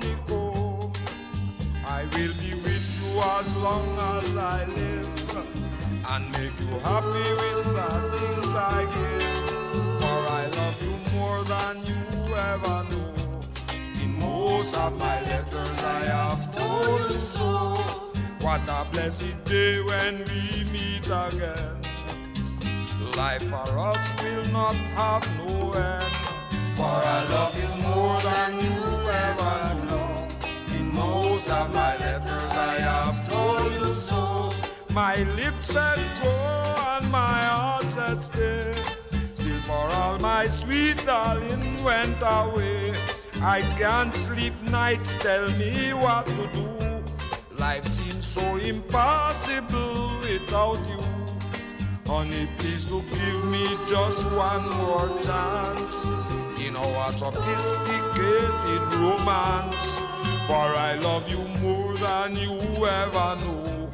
Honeycomb. I will be with you as long as I live and make you happy with the things I give. For I love you more than you ever know. In most of my letters I have told you so. What a blessed day when we meet again. Life for us will not have no end. For I love of my letters I have told you so. My lips said go and my heart said stay. Still for all my sweet darling went away. I can't sleep nights, tell me what to do. Life seems so impossible without you. Honey, please to give me just one more chance in our sophisticated romance. For I love you more than you ever know.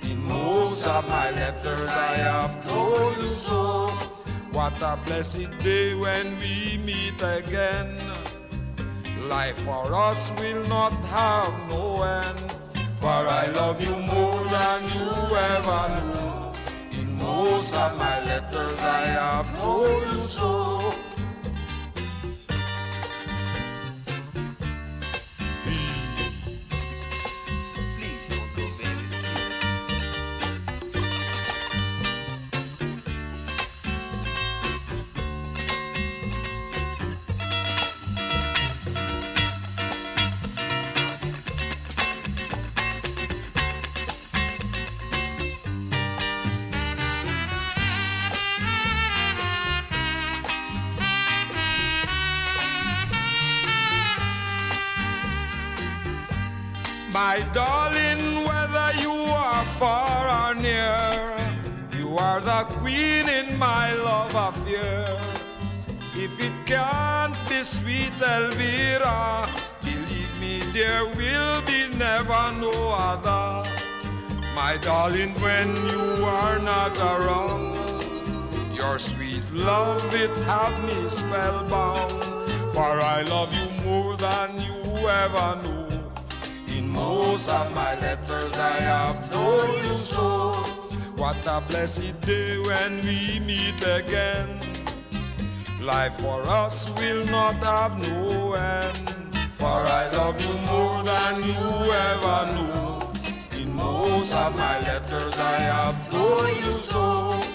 In most of my letters I have told you so. What a blessed day when we meet again. Life for us will not have no end. For I love you more than you ever knew. In most of my letters I have told you so. Can't be sweet Elvira, believe me, there will be never no other. My darling, when you are not around, your sweet love it have me spellbound. For I love you more than you ever knew. In most of my letters I have told you so. What a blessed day when we meet again. Life for us will not have no end. For I love you more than you ever knew. In most of my letters I have told you so.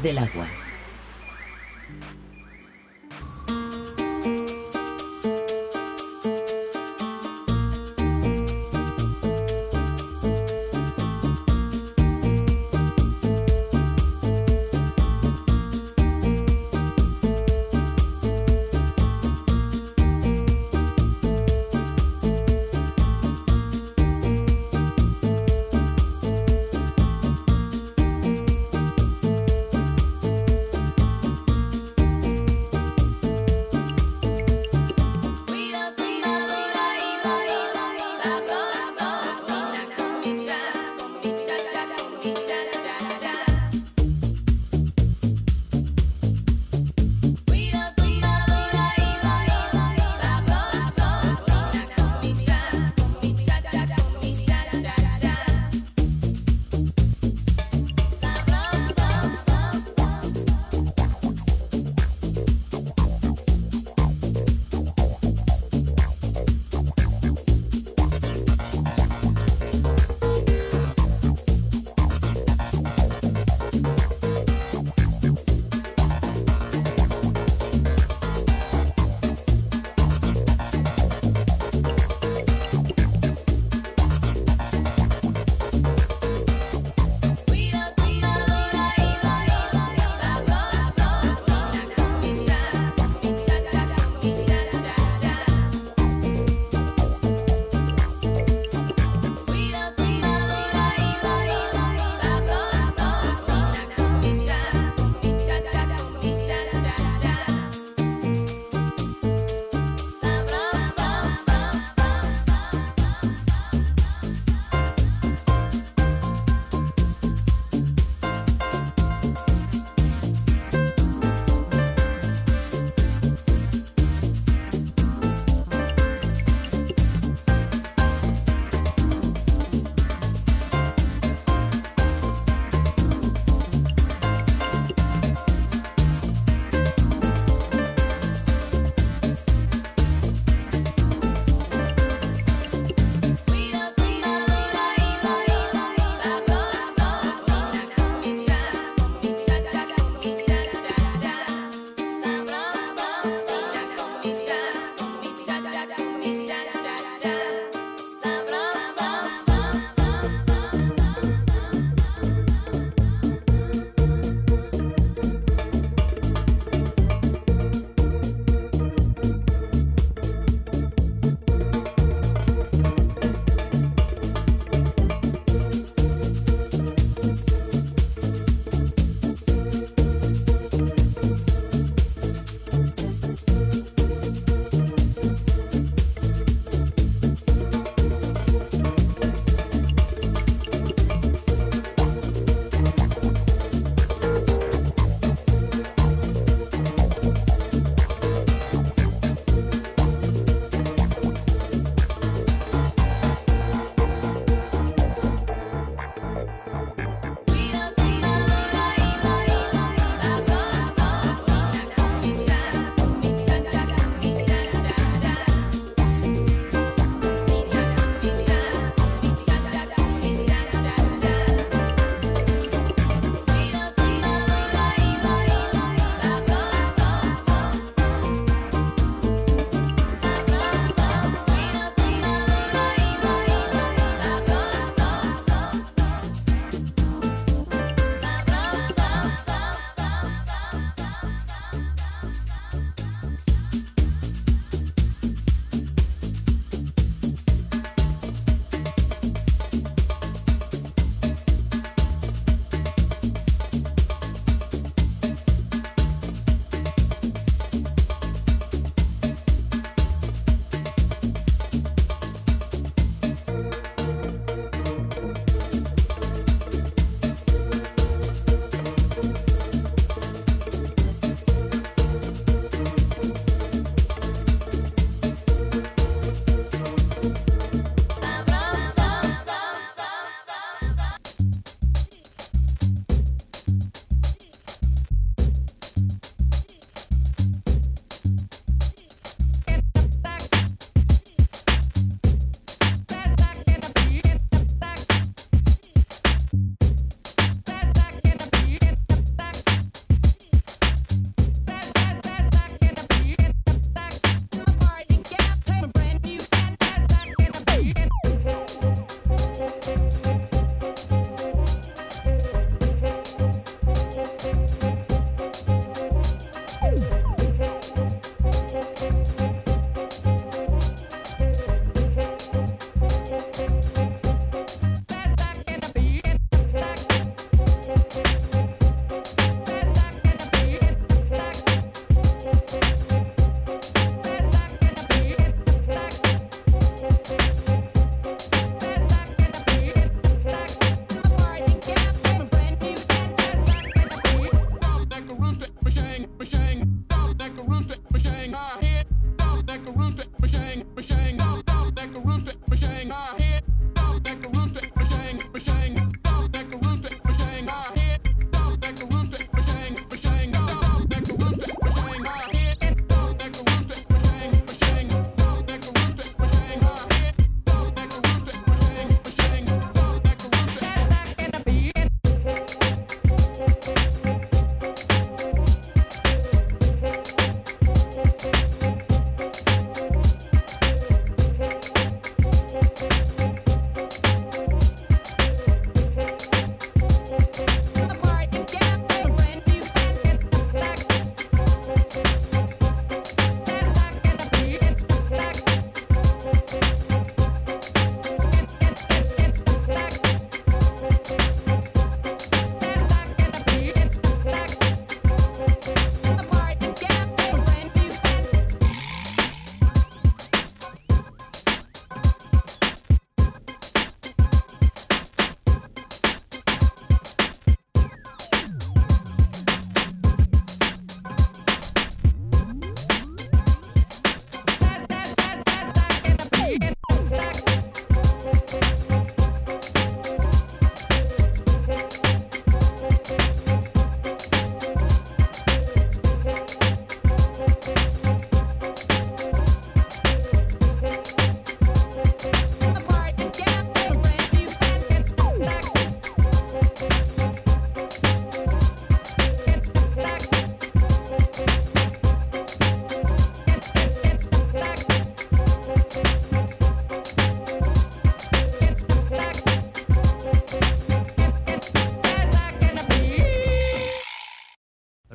Del agua.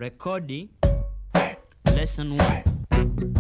Rekodi lesson 1.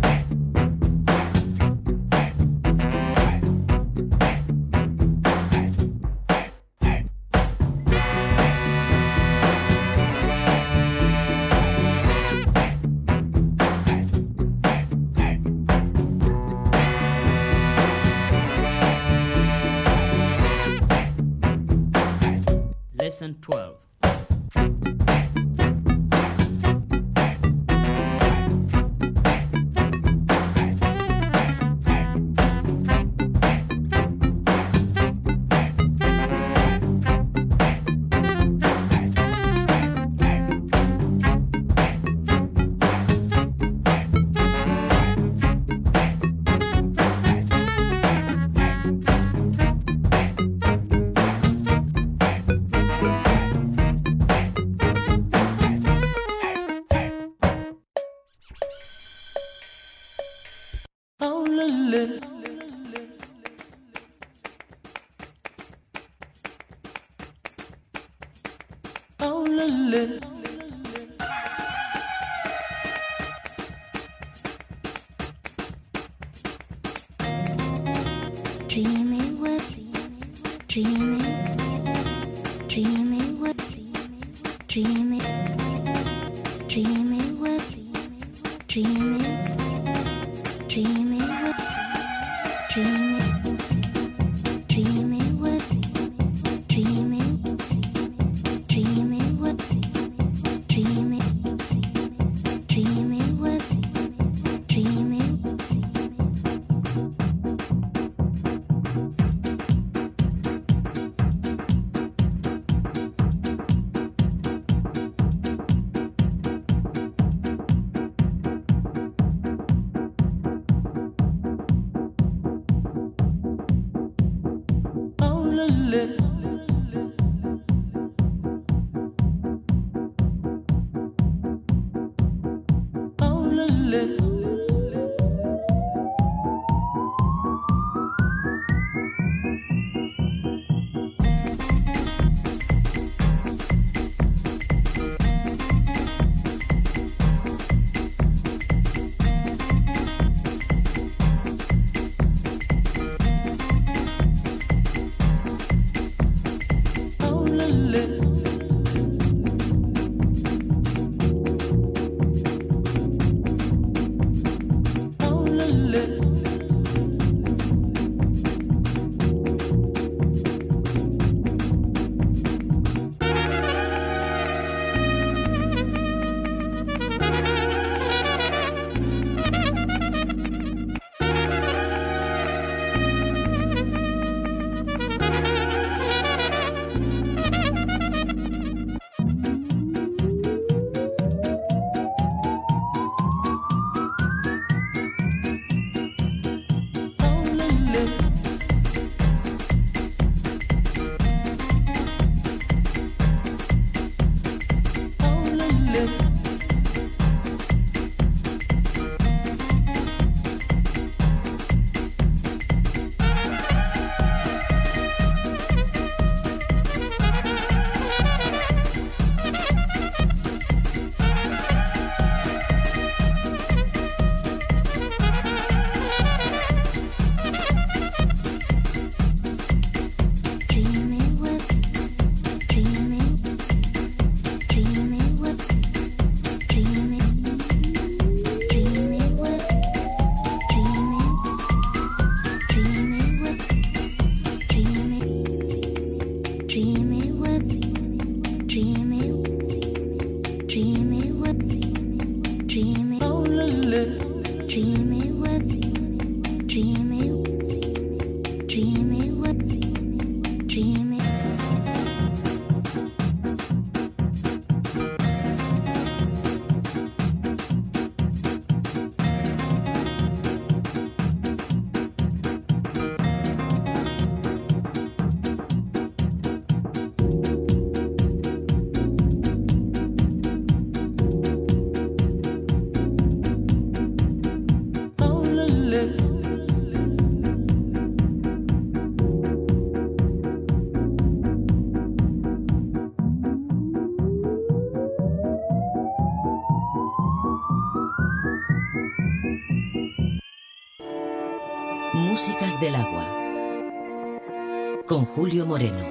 Julio Moreno.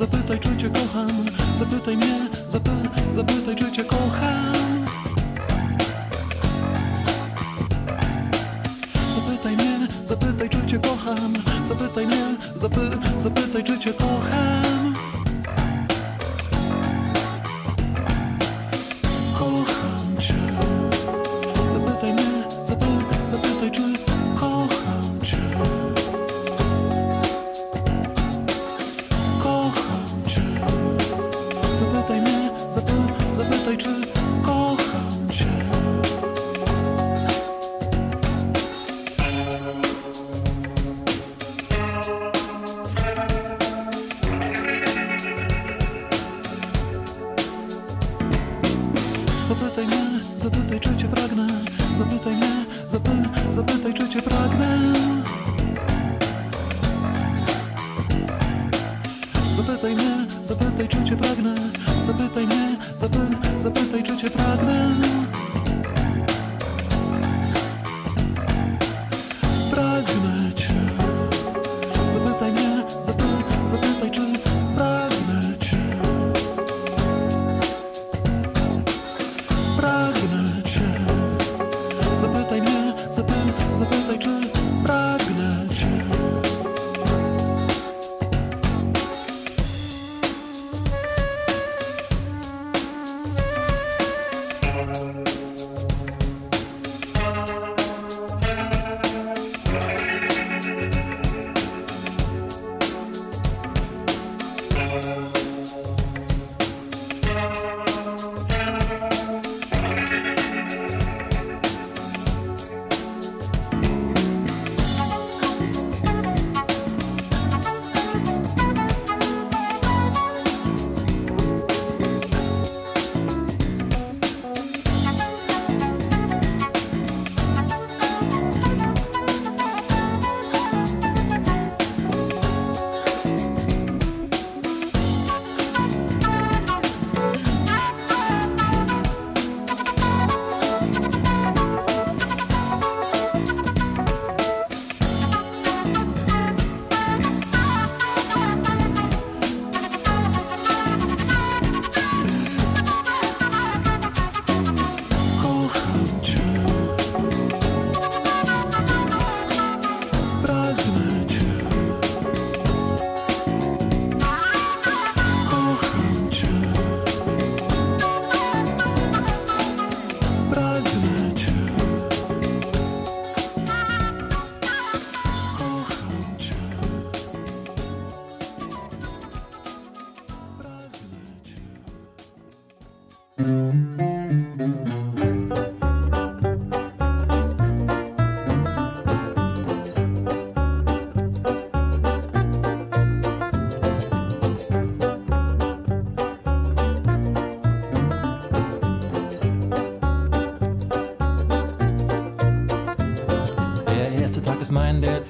Zapytaj czy cię kocham. Zapytaj mnie, zapy, zapytaj czy cię kocham. Zapytaj mnie, zapytaj czy cię kocham. Zapytaj mnie, zapy, zapytaj czy cię kocham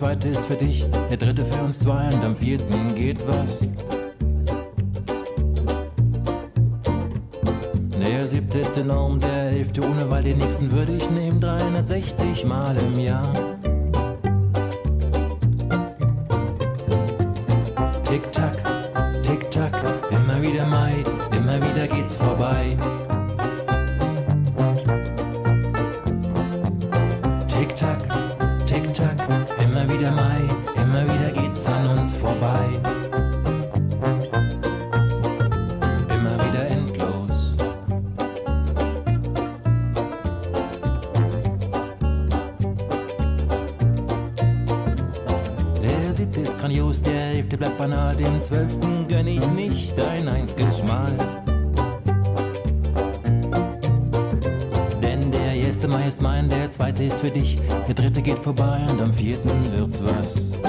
zweite ist für dich, der dritte für uns zwei und am vierten geht was. Der siebte ist enorm, der elfte ohne, weil den nächsten würde ich nehmen, 360 Mal im Jahr. Tick-Tack, Tick-Tack, immer wieder Mai, immer wieder geht's vorbei. wieder Mai, immer wieder geht's an uns vorbei. Immer wieder endlos. Der siebte ist grandios, der elfte bleibt banal, den zwölften gönn ich nicht ein einziges Mal. Denn der erste Mai ist mein, der zweite ist für dich der dritte geht vorbei und am vierten wird's was.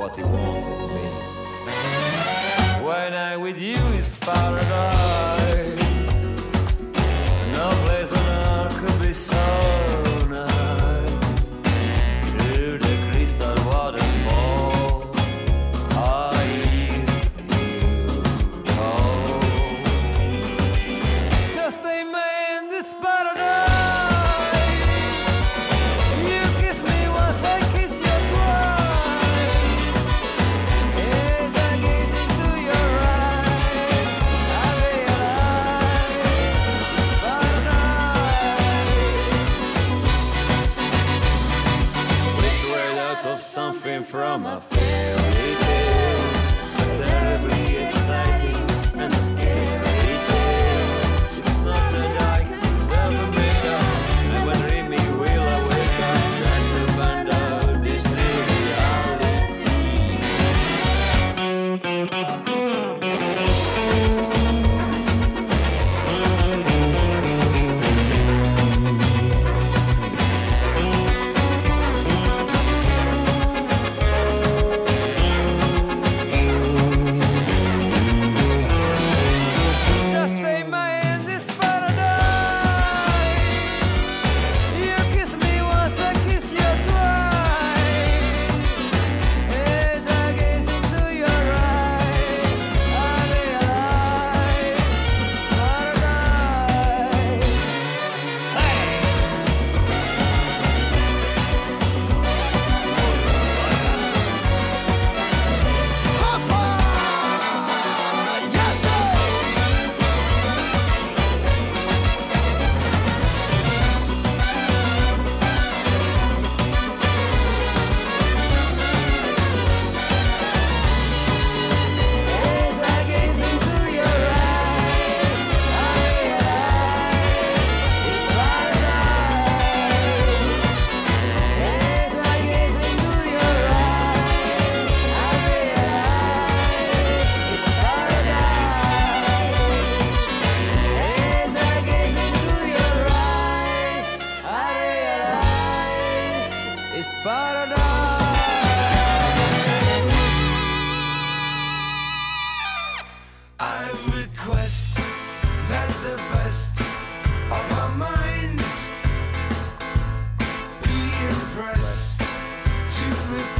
what he wants. I fairy tale. you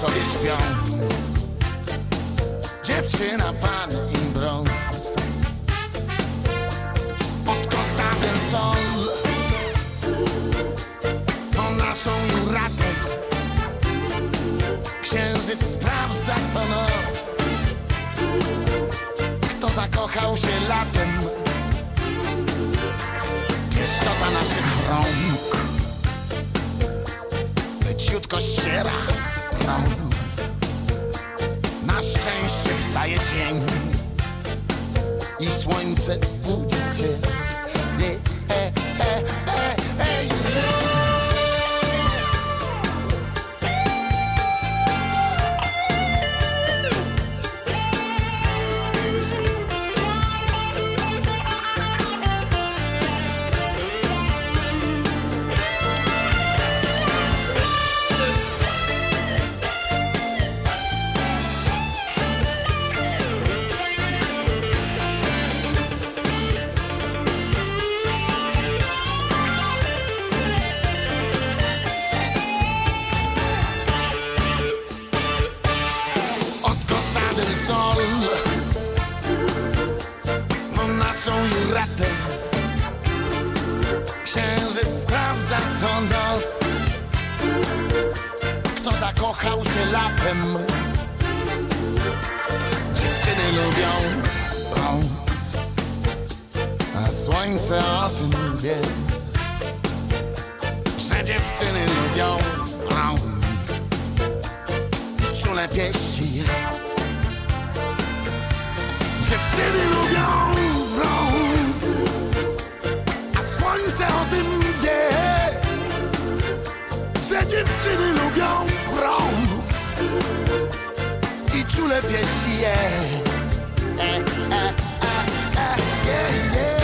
sobie śpią. Dziewczyna, pan i brąz Pod Costa del Sol Po naszą juratę Księżyc sprawdza co noc. Kto zakochał się latem. Pieszczota naszych rąk. Leciutko ściera. Na szczęście wstaje dzień I słońce budzi cię e. e Dziewczyny lubią brąz i czule pieści je. E, e, e,